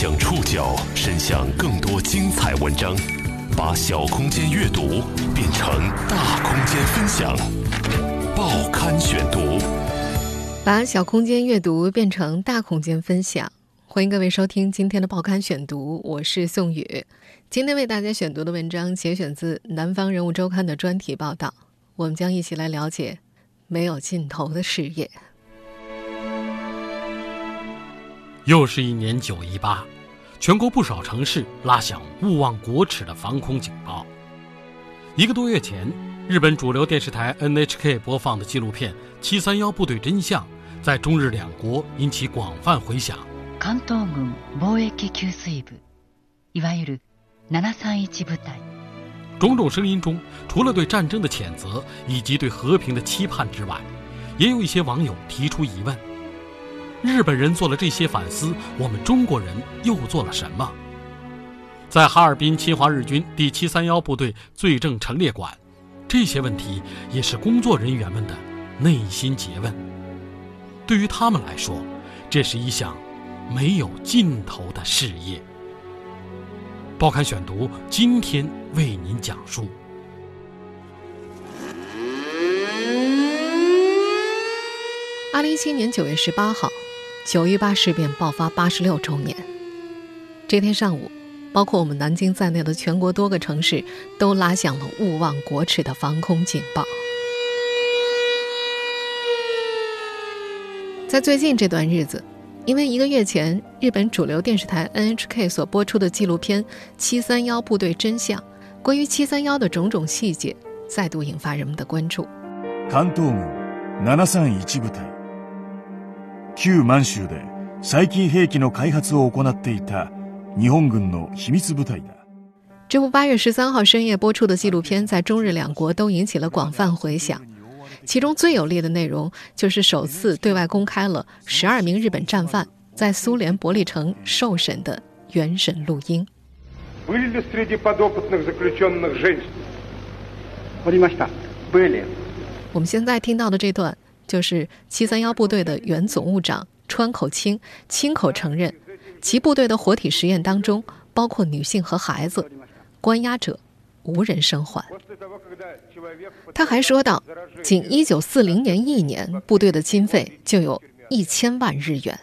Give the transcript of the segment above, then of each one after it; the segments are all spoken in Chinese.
将触角伸向更多精彩文章，把小空间阅读变成大空间分享。报刊选读，把小空间阅读变成大空间分享。欢迎各位收听今天的报刊选读，我是宋宇。今天为大家选读的文章节选自《南方人物周刊》的专题报道，我们将一起来了解没有尽头的事业。又是一年九一八，全国不少城市拉响勿忘国耻的防空警报。一个多月前，日本主流电视台 NHK 播放的纪录片《七三幺部队真相》在中日两国引起广泛回响。関東軍防疫給水部，いわゆる七三一部隊。种种声音中，除了对战争的谴责以及对和平的期盼之外，也有一些网友提出疑问。 日本人做了这些反思，我们中国人又做了什么？在哈尔滨侵华日军第七三幺部队罪证陈列馆，这些问题也是工作人员们的内心诘问。对于他们来说，这是一项没有尽头的事业。报刊选读今天为您讲述。二零一七年九月十八号。九一八事变爆发八十六周年，这天上午，包括我们南京在内的全国多个城市都拉响了勿忘国耻的防空警报。在最近这段日子，因为一个月前日本主流电视台 NHK 所播出的纪录片《七三幺部队真相》，关于七三幺的种种细节，再度引发人们的关注。関東軍七三一部隊。旧満州で最近兵器の開発を行っていた日本軍の秘密部隊だ。这部八月十三号深夜播出的纪录片，在中日两国都引起了广泛回响。其中最有力的内容，就是首次对外公开了十二名日本战犯在苏联伯利城受审的原审录音。我们现在听到的这段。 就是七三幺部队的原总务长川口清亲口承认，其部队的活体实验当中包括女性和孩子，关押者无人生还。他还说道，仅一九四零年一年，部队的经费就有一千万日元。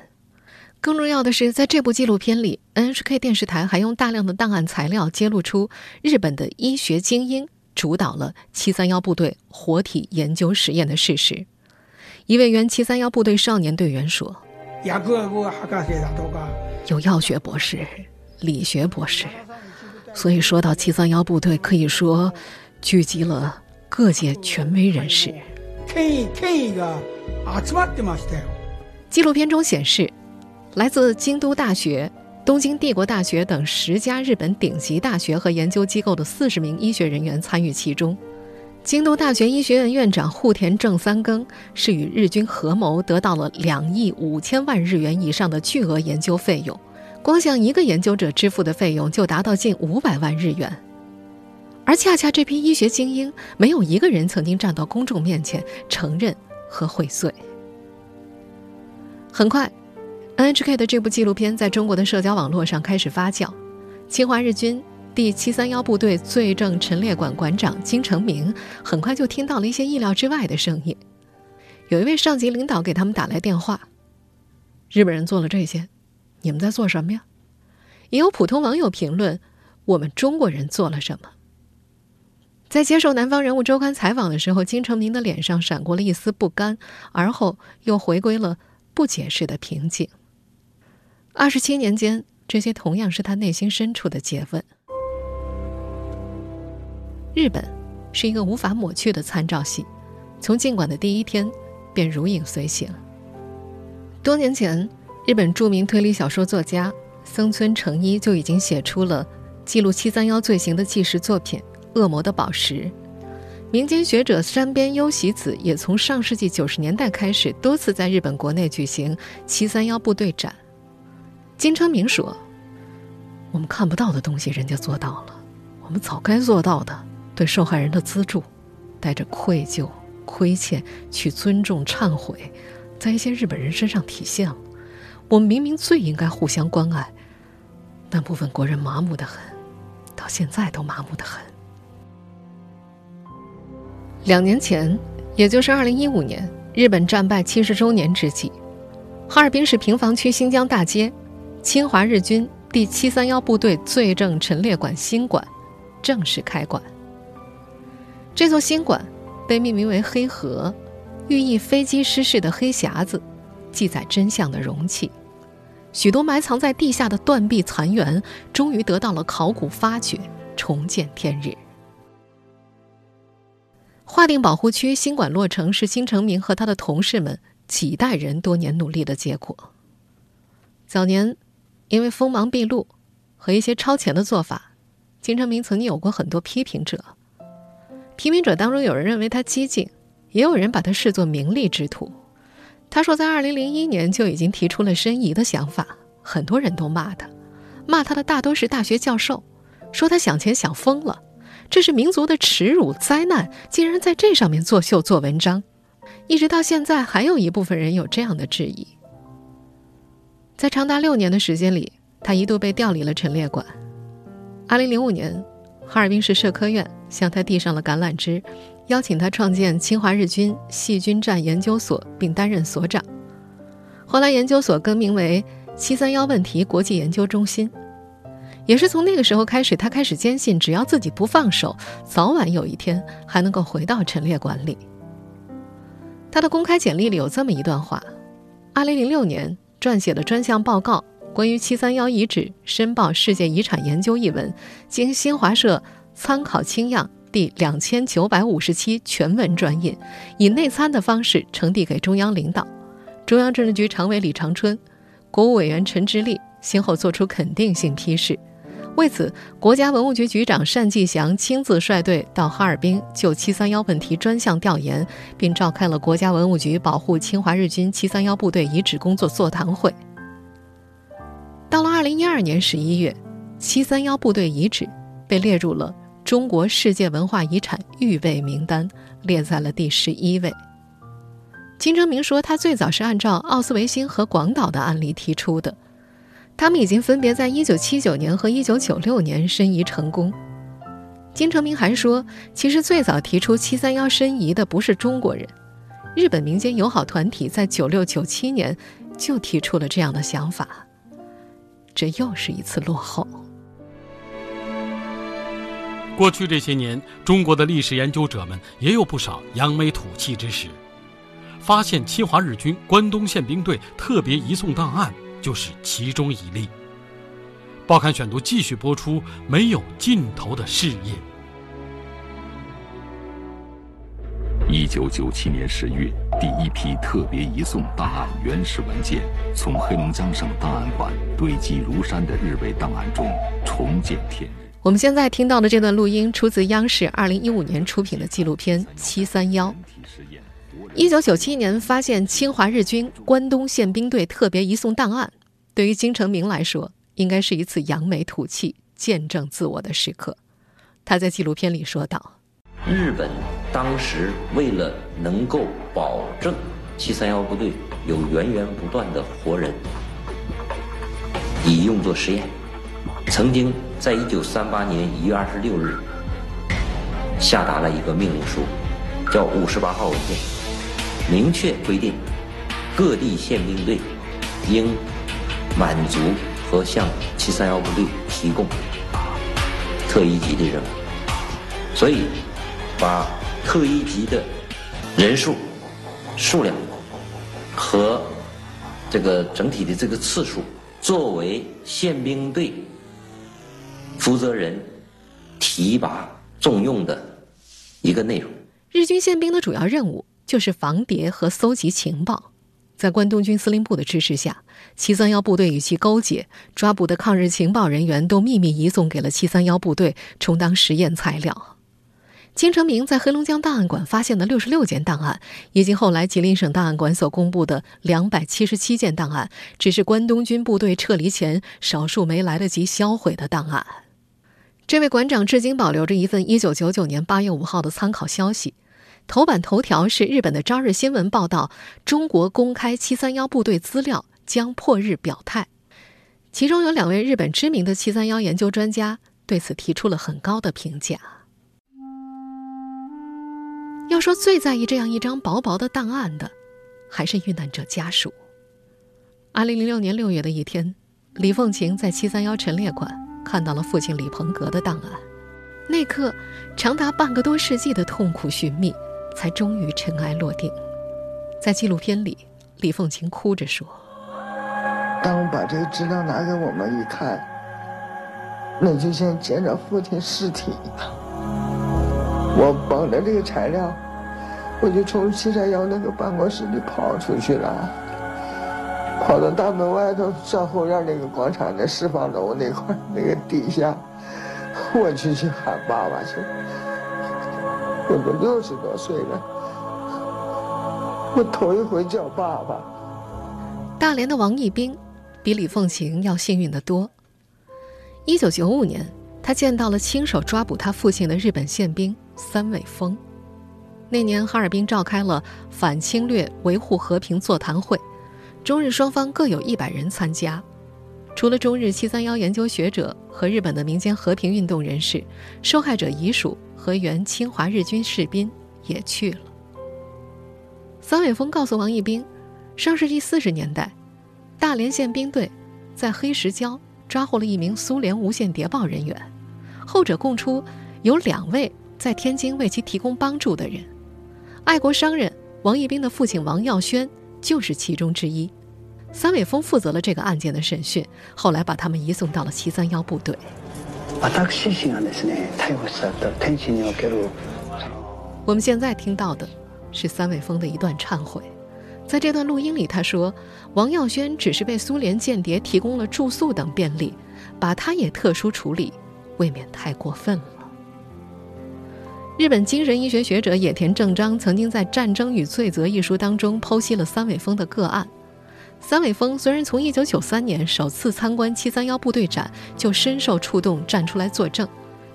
更重要的是，在这部纪录片里，NHK 电视台还用大量的档案材料揭露出日本的医学精英主导了七三幺部队活体研究实验的事实。一位原七三幺部队少年队员说：“有药学博士、理学博士，所以说到七三幺部队，可以说聚集了各界权威人士。”纪录片中显示，来自京都大学、东京帝国大学等十家日本顶级大学和研究机构的四十名医学人员参与其中。京都大学医学院院长户田正三更是与日军合谋得到了两亿五千万日元以上的巨额研究费用，光向一个研究者支付的费用就达到近五百万日元。而恰恰这批医学精英，没有一个人曾经站到公众面前承认和悔罪。很快，NHK 的这部纪录片在中国的社交网络上开始发酵，侵华日军。第七三幺部队罪证陈列馆馆长金成明很快就听到了一些意料之外的声音。有一位上级领导给他们打来电话：“日本人做了这些，你们在做什么呀？”也有普通网友评论：“我们中国人做了什么？”在接受《南方人物周刊》采访的时候，金成明的脸上闪过了一丝不甘，而后又回归了不解释的平静。二十七年间，这些同样是他内心深处的诘问。日本是一个无法抹去的参照系，从进馆的第一天便如影随形。多年前，日本著名推理小说作家森村诚一就已经写出了记录七三幺罪行的纪实作品《恶魔的宝石》。民间学者山边优喜子也从上世纪九十年代开始多次在日本国内举行七三幺部队展。金昌明说：“我们看不到的东西，人家做到了，我们早该做到的。”对受害人的资助，带着愧疚、亏欠去尊重、忏悔，在一些日本人身上体现了。我们明明最应该互相关爱，但部分国人麻木的很，到现在都麻木的很。两年前，也就是二零一五年，日本战败七十周年之际，哈尔滨市平房区新疆大街，侵华日军第七三幺部队罪证陈列馆新馆正式开馆。这座新馆被命名为“黑盒”，寓意飞机失事的黑匣子，记载真相的容器。许多埋藏在地下的断壁残垣，终于得到了考古发掘，重见天日。划定保护区新馆落成，是金成明和他的同事们几代人多年努力的结果。早年，因为锋芒毕露和一些超前的做法，金成明曾经有过很多批评者。批评者当中，有人认为他激进，也有人把他视作名利之徒。他说，在2001年就已经提出了申遗的想法，很多人都骂他，骂他的大多是大学教授，说他想钱想疯了，这是民族的耻辱灾难，竟然在这上面作秀做文章。一直到现在，还有一部分人有这样的质疑。在长达六年的时间里，他一度被调离了陈列馆。2005年，哈尔滨市社科院向他递上了橄榄枝。邀请他创建侵华日军细菌战研究所，并担任所长。后来，研究所更名为“七三幺问题国际研究中心”。也是从那个时候开始，他开始坚信，只要自己不放手，早晚有一天还能够回到陈列馆里。他的公开简历里有这么一段话：2006年撰写的专项报告《关于七三幺遗址申报世界遗产研究》一文，经新华社参考清样。第两千九百五十七全文转印，以内参的方式呈递给中央领导。中央政治局常委李长春、国务委员陈直立先后作出肯定性批示。为此，国家文物局局长单霁翔亲自率队到哈尔滨就“七三幺”问题专项调研，并召开了国家文物局保护侵华日军“七三幺”部队遗址工作座谈会。到了二零一二年十一月，“七三幺”部队遗址被列入了。中国世界文化遗产预备名单列在了第十一位。金正明说，他最早是按照奥斯维辛和广岛的案例提出的，他们已经分别在一九七九年和一九九六年申遗成功。金正明还说，其实最早提出七三幺申遗的不是中国人，日本民间友好团体在九六九七年就提出了这样的想法。这又是一次落后。过去这些年，中国的历史研究者们也有不少扬眉吐气之时，发现侵华日军关东宪兵队特别移送档案就是其中一例。报刊选读继续播出没有尽头的事业。一九九七年十月，第一批特别移送档案原始文件从黑龙江省档案馆堆积如山的日伪档案中重见天日。我们现在听到的这段录音出自央视二零一五年出品的纪录片《七三幺》。一九九七年发现侵华日军关东宪兵队特别移送档案，对于金成明来说，应该是一次扬眉吐气、见证自我的时刻。他在纪录片里说道：“日本当时为了能够保证七三幺部队有源源不断的活人，以用作实验。”曾经在一九三八年一月二十六日下达了一个命令书，叫五十八号文件，明确规定各地宪兵队应满足和向七三幺部队提供特一级的任务，所以把特一级的人数、数量和这个整体的这个次数作为宪兵队。负责人提拔重用的一个内容。日军宪兵的主要任务就是防谍和搜集情报。在关东军司令部的支持下，七三幺部队与其勾结，抓捕的抗日情报人员都秘密移送给了七三幺部队，充当实验材料。金成明在黑龙江档案馆发现的六十六件档案，以及后来吉林省档案馆所公布的两百七十七件档案，只是关东军部队撤离前少数没来得及销毁的档案。这位馆长至今保留着一份1999年8月5号的参考消息，头版头条是日本的《朝日新闻》报道：中国公开731部队资料将破日表态。其中有两位日本知名的七三幺研究专家对此提出了很高的评价。要说最在意这样一张薄薄的档案的，还是遇难者家属。二零零六年六月的一天，李凤琴在七三幺陈列馆看到了父亲李鹏格的档案，那刻，长达半个多世纪的痛苦寻觅，才终于尘埃落定。在纪录片里，李凤琴哭着说。当我把这个资料拿给我们一看，那就像见着父亲尸体一样。我捧着这个材料，我就从七三幺那个办公室里跑出去了，跑到大门外头上后院那个广场的释放楼那块那个底下，我去去喊爸爸去。我都六十多岁了，我头一回叫爸爸。大连的王义兵。比李凤琴要幸运得多。一九九五年，他见到了亲手抓捕他父亲的日本宪兵三尾峰。那年，哈尔滨召开了反侵略、维护和平座谈会，中日双方各有一百人参加。除了中日七三幺研究学者和日本的民间和平运动人士，受害者遗属和原侵华日军士兵也去了。三尾峰告诉王义兵，上世纪四十年代。大连县兵队在黑石礁抓获了一名苏联无线谍报人员，后者供出有两位在天津为其提供帮助的人，爱国商人王义兵的父亲王耀轩就是其中之一。三尾峰负责了这个案件的审讯，后来把他们移送到了七三幺部队。我们现在听到的是三尾峰的一段忏悔。在这段录音里，他说：“王耀轩只是被苏联间谍提供了住宿等便利，把他也特殊处理，未免太过分了。”日本精神医学学者野田正章曾经在《战争与罪责》一书当中剖析了三尾峰的个案。三尾峰虽然从1993年首次参观731部队展就深受触动，站出来作证，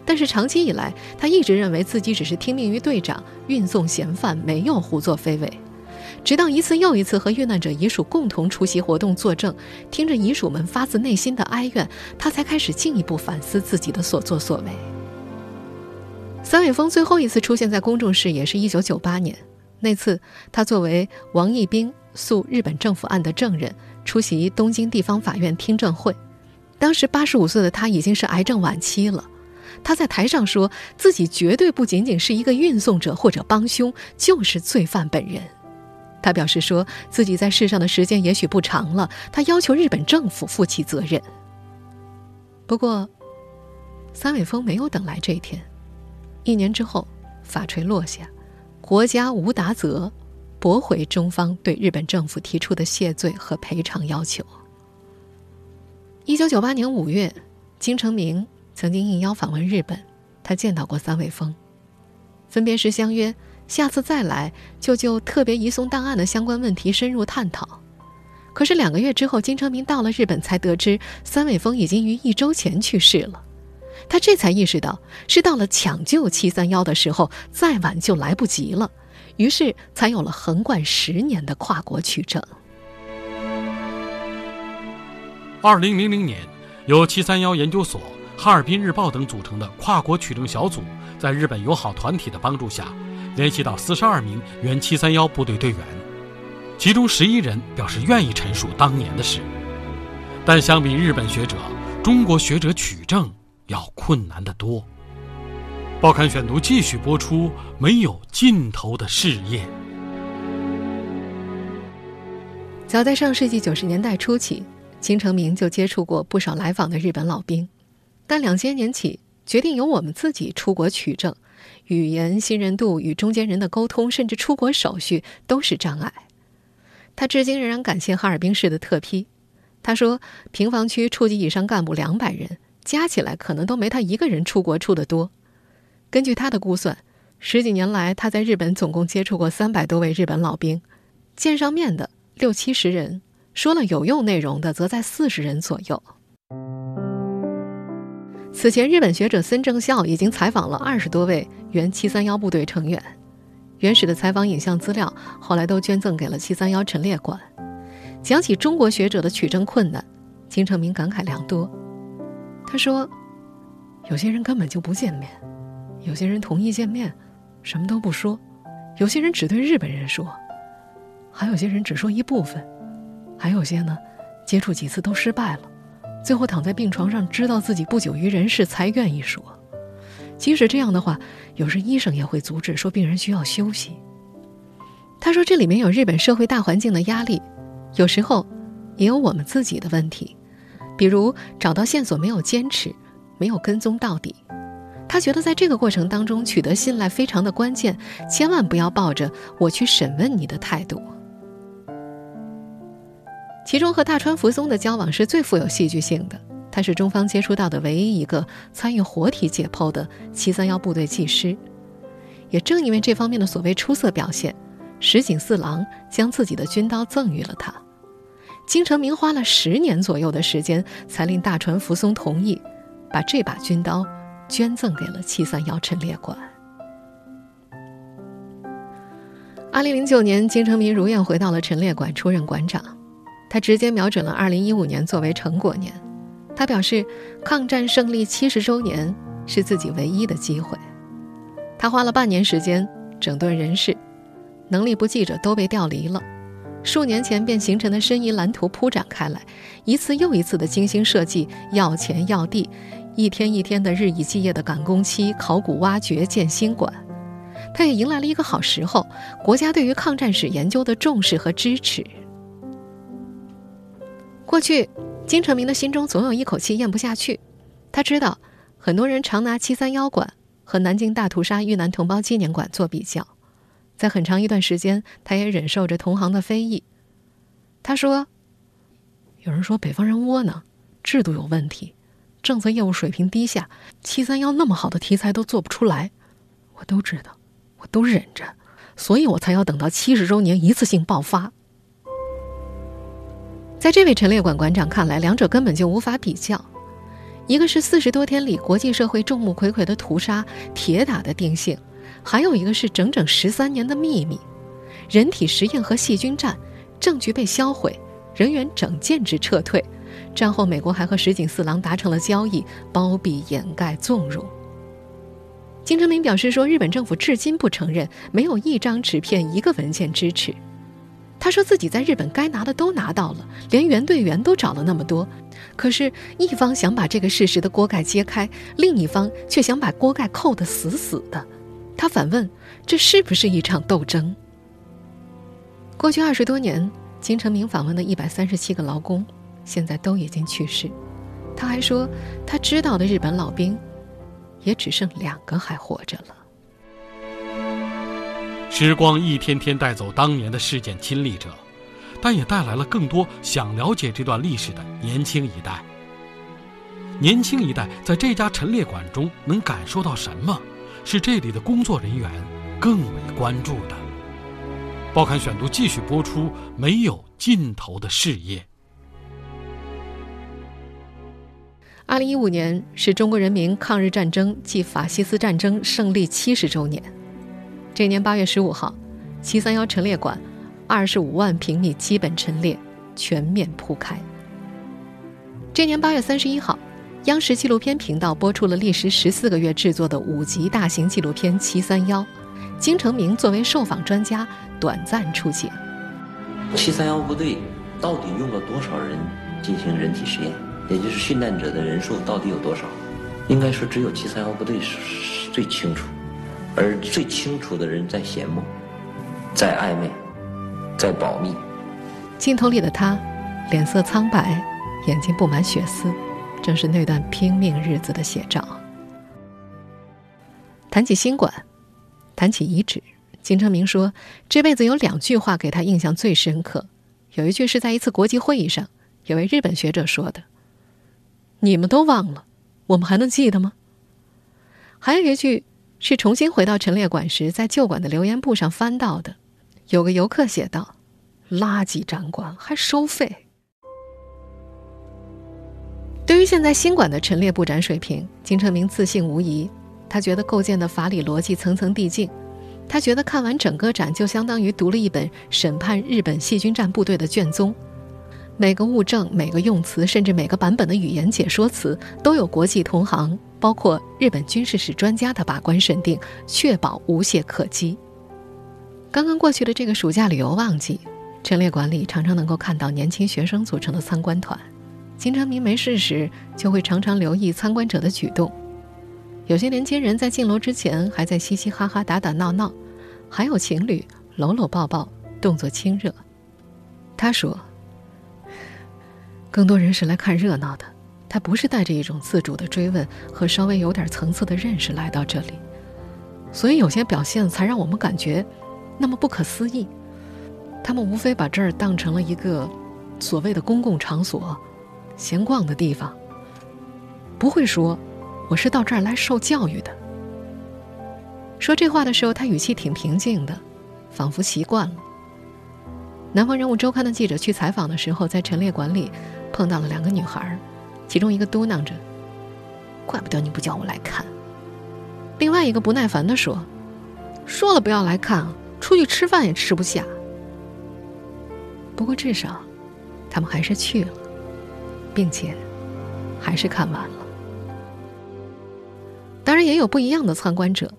但是长期以来，他一直认为自己只是听命于队长，运送嫌犯，没有胡作非为。直到一次又一次和遇难者遗属共同出席活动作证，听着遗属们发自内心的哀怨，他才开始进一步反思自己的所作所为。三尾峰最后一次出现在公众视野是一九九八年，那次他作为王义兵诉日本政府案的证人出席东京地方法院听证会，当时八十五岁的他已经是癌症晚期了，他在台上说自己绝对不仅仅是一个运送者或者帮凶，就是罪犯本人。他表示说自己在世上的时间也许不长了，他要求日本政府负起责任。不过，三尾峰没有等来这一天。一年之后，法锤落下，国家无答责，驳回中方对日本政府提出的谢罪和赔偿要求。一九九八年五月，金成明曾经应邀访问日本，他见到过三位峰，分别时相约。下次再来就就特别移送档案的相关问题深入探讨。可是两个月之后，金成明到了日本，才得知三尾峰已经于一周前去世了。他这才意识到是到了抢救七三幺的时候，再晚就来不及了。于是才有了横贯十年的跨国取证。二零零零年，由七三幺研究所、哈尔滨日报等组成的跨国取证小组，在日本友好团体的帮助下。联系到四十二名原七三幺部队队员，其中十一人表示愿意陈述当年的事，但相比日本学者，中国学者取证要困难得多。报刊选读继续播出没有尽头的事业。早在上世纪九十年代初期，金成明就接触过不少来访的日本老兵，但两千年起决定由我们自己出国取证。语言信任度与中间人的沟通，甚至出国手续都是障碍。他至今仍然感谢哈尔滨市的特批。他说，平房区处级以上干部两百人，加起来可能都没他一个人出国出的多。根据他的估算，十几年来他在日本总共接触过三百多位日本老兵，见上面的六七十人，说了有用内容的则在四十人左右。此前，日本学者森正孝已经采访了二十多位原七三幺部队成员，原始的采访影像资料后来都捐赠给了七三幺陈列馆。讲起中国学者的取证困难，金城明感慨良多。他说：“有些人根本就不见面，有些人同意见面，什么都不说；有些人只对日本人说，还有些人只说一部分，还有些呢，接触几次都失败了，最后躺在病床上，知道自己不久于人世才愿意说。即使这样的话，有时医生也会阻止，说病人需要休息。”他说：“这里面有日本社会大环境的压力，有时候也有我们自己的问题，比如找到线索没有坚持，没有跟踪到底。他觉得在这个过程当中取得信赖非常的关键，千万不要抱着我去审问你的态度。其中和大川福松的交往是最富有戏剧性的，他是中方接触到的唯一一个参与活体解剖的七三幺部队技师，也正因为这方面的所谓出色表现。”石井四郎将自己的军刀赠予了他，金城明花了十年左右的时间，才令大船福松同意把这把军刀捐赠给了七三幺陈列馆。二零零九年，金城明如愿回到了陈列馆，出任馆长。他直接瞄准了二零一五年作为成果年，他表示，抗战胜利七十周年是自己唯一的机会。他花了半年时间整顿人事。能力不济者都被调离了，数年前便形成的申遗蓝图铺展开来，一次又一次的精心设计，要钱要地，一天一天的日以继夜的赶工期，考古挖掘建新馆，他也迎来了一个好时候，国家对于抗战史研究的重视和支持。过去，金成明的心中总有一口气咽不下去，他知道，很多人常拿七三幺馆和南京大屠杀遇难同胞纪念馆做比较。在很长一段时间，他也忍受着同行的非议。他说：“有人说北方人窝囊，制度有问题，政策业务水平低下，七三幺那么好的题材都做不出来。我都知道，我都忍着，所以我才要等到七十周年一次性爆发。”在这位陈列馆馆长看来，两者根本就无法比较。一个是四十多天里国际社会众目睽睽的屠杀，铁打的定性。还有一个是整整十三年的秘密，人体实验和细菌战，证据被销毁，人员整建制撤退。战后，美国还和石井四郎达成了交易，包庇、掩盖、纵容。金城明表示说，日本政府至今不承认，没有一张纸片、一个文件支持。他说自己在日本该拿的都拿到了，连原队员都找了那么多，可是，一方想把这个事实的锅盖揭开，另一方却想把锅盖扣得死死的。他反问：“这是不是一场斗争？”过去二十多年，金城明访问的一百三十七个劳工，现在都已经去世。他还说，他知道的日本老兵，也只剩两个还活着了。时光一天天带走当年的事件亲历者，但也带来了更多想了解这段历史的年轻一代。年轻一代在这家陈列馆中能感受到什么？是这里的工作人员更为关注的。报刊选读继续播出：没有尽头的事业。二零一五年是中国人民抗日战争暨法西斯战争胜利七十周年。这年八月十五号，七三幺陈列馆二十五万平米基本陈列全面铺开。这年八月三十一号。央视纪录片频道播出了历时十四个月制作的五集大型纪录片《七三幺》，金城明作为受访专家短暂出镜。七三幺部队到底用了多少人进行人体实验？也就是殉难者的人数到底有多少？应该说，只有七三幺部队是最清楚，而最清楚的人在闲默，在暧昧，在保密。镜头里的他，脸色苍白，眼睛布满血丝。正是那段拼命日子的写照。谈起新馆，谈起遗址，金城明说，这辈子有两句话给他印象最深刻。有一句是在一次国际会议上，有位日本学者说的：“你们都忘了，我们还能记得吗？”还有一句是重新回到陈列馆时，在旧馆的留言簿上翻到的，有个游客写道：“垃圾展馆还收费。”对于现在新馆的陈列布展水平，金成明自信无疑。他觉得构建的法理逻辑层层递进。他觉得看完整个展就相当于读了一本审判日本细菌战部队的卷宗。每个物证、每个用词，甚至每个版本的语言解说词，都有国际同行，包括日本军事史专家的把关审定，确保无懈可击。刚刚过去的这个暑假旅游旺季，陈列馆里常常能够看到年轻学生组成的参观团。金成明没事时，就会常常留意参观者的举动。有些年轻人在进楼之前还在嘻嘻哈哈、打打闹闹，还有情侣搂搂抱抱，动作亲热。他说。更多人是来看热闹的，他不是带着一种自主的追问和稍微有点层次的认识来到这里，所以有些表现才让我们感觉那么不可思议。他们无非把这儿当成了一个所谓的公共场所、闲逛的地方，不会说我是到这儿来受教育的。说这话的时候，他语气挺平静的，仿佛习惯了。南方人物周刊的记者去采访的时候，在陈列馆里。碰到了两个女孩，其中一个嘟囔着：“怪不得你不叫我来看。”另外一个不耐烦地说：“说了不要来看，出去吃饭也吃不下。”不过至少，他们还是去了，并且还是看完了。当然，也有不一样的参观者，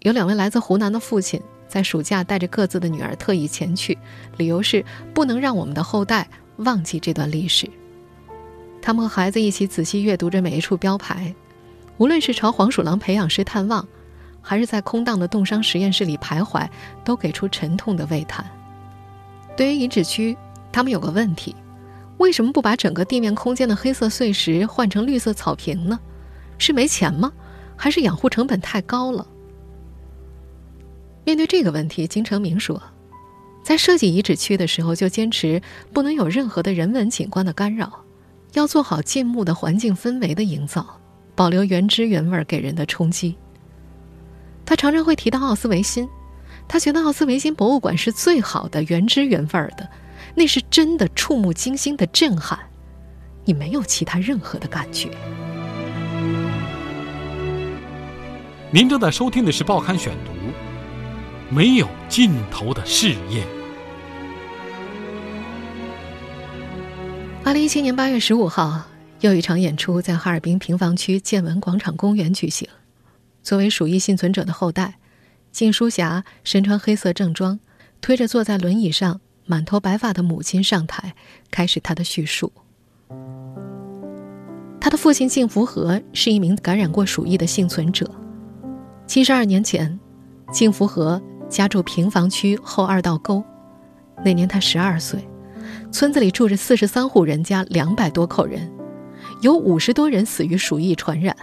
有两位来自湖南的父亲，在暑假带着各自的女儿特意前去，理由是不能让我们的后代忘记这段历史。他们和孩子一起仔细阅读着每一处标牌，无论是朝黄鼠狼培养室探望，还是在空荡的冻伤实验室里徘徊，都给出沉痛的喟叹。对于遗址区，他们有个问题：为什么不把整个地面空间的黑色碎石换成绿色草坪呢？是没钱吗？还是养护成本太高了？面对这个问题，金成明说，在设计遗址区的时候就坚持不能有任何的人文景观的干扰。要做好静穆的环境氛围的营造，保留原汁原味给人的冲击。他常常会提到奥斯维辛，他觉得奥斯维辛博物馆是最好的原汁原味的，那是真的触目惊心的震撼，你没有其他任何的感觉。您正在收听的是《报刊选读》，没有尽头的事业。二零一七年八月十五号，又一场演出在哈尔滨平房区建文广场公园举行。作为鼠疫幸存者的后代，靳书霞身穿黑色正装，推着坐在轮椅上满头白发的母亲上台，开始他的叙述。他的父亲靳福和是一名感染过鼠疫的幸存者。七十二年前，靳福和家住平房区后二道沟，那年他十二岁。村子里住着四十三户人家，两百多口人，有五十多人死于鼠疫传染。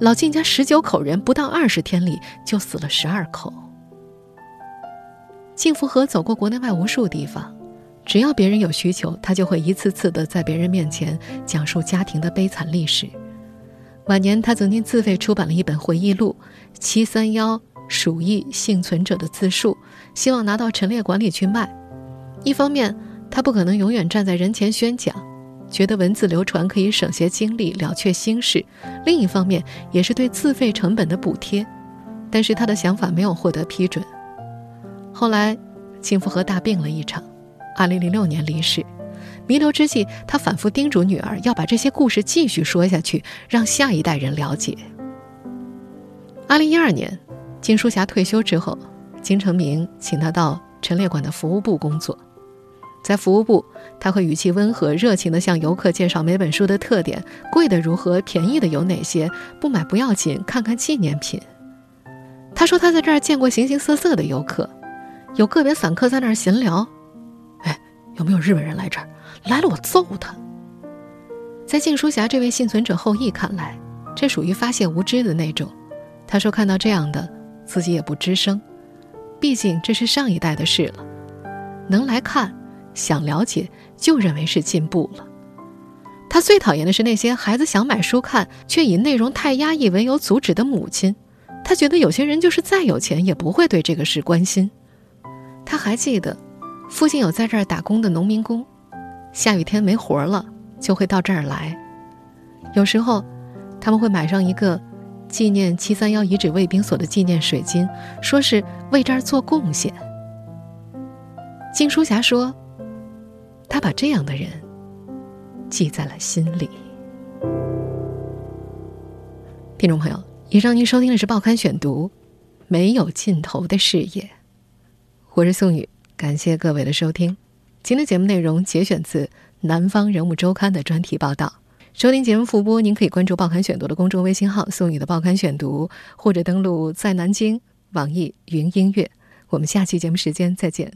老靳家十九口人，不到二十天里就死了十二口。幸福河走过国内外无数地方，只要别人有需求，他就会一次次的在别人面前讲述家庭的悲惨历史。晚年，他曾经自费出版了一本回忆录《七三幺鼠疫幸存者的自述》，希望拿到陈列馆里去卖。一方面，他不可能永远站在人前宣讲，觉得文字流传可以省些精力了却心事；另一方面，也是对自费成本的补贴。但是他的想法没有获得批准。后来，金福和大病了一场，2006年离世。弥留之际，他反复叮嘱女儿要把这些故事继续说下去，让下一代人了解。2012年，金书霞退休之后，金成明请她到陈列馆的服务部工作。在服务部，他会语气温和、热情地向游客介绍每本书的特点，贵的如何，便宜的有哪些，不买不要紧，看看纪念品。他说他在这儿见过形形色色的游客，有个别散客在那儿闲聊，哎，有没有日本人来这儿？来了我揍他。在静书霞这位幸存者后裔看来，这属于发泄无知的那种。他说看到这样的，自己也不吱声，毕竟这是上一代的事了，能来看。想了解就认为是进步了。他最讨厌的是那些孩子想买书看，却以内容太压抑为由阻止的母亲。他觉得有些人就是再有钱也不会对这个事关心。还记得，附近有在这儿打工的农民工，下雨天没活了就会到这儿来。有时候，他们会买上一个纪念七三幺遗址卫兵所的纪念水晶，说是为这儿做贡献。金书霞说。他把这样的人记在了心里。听众朋友，以上您收听的是《报刊选读》，没有尽头的事业。我是宋宇，感谢各位的收听。今天节目内容节选自《南方人物周刊》的专题报道。收听节目复播，您可以关注《报刊选读》的公众微信号“宋宇的报刊选读”，或者登录在南京网易云音乐。我们下期节目时间再见。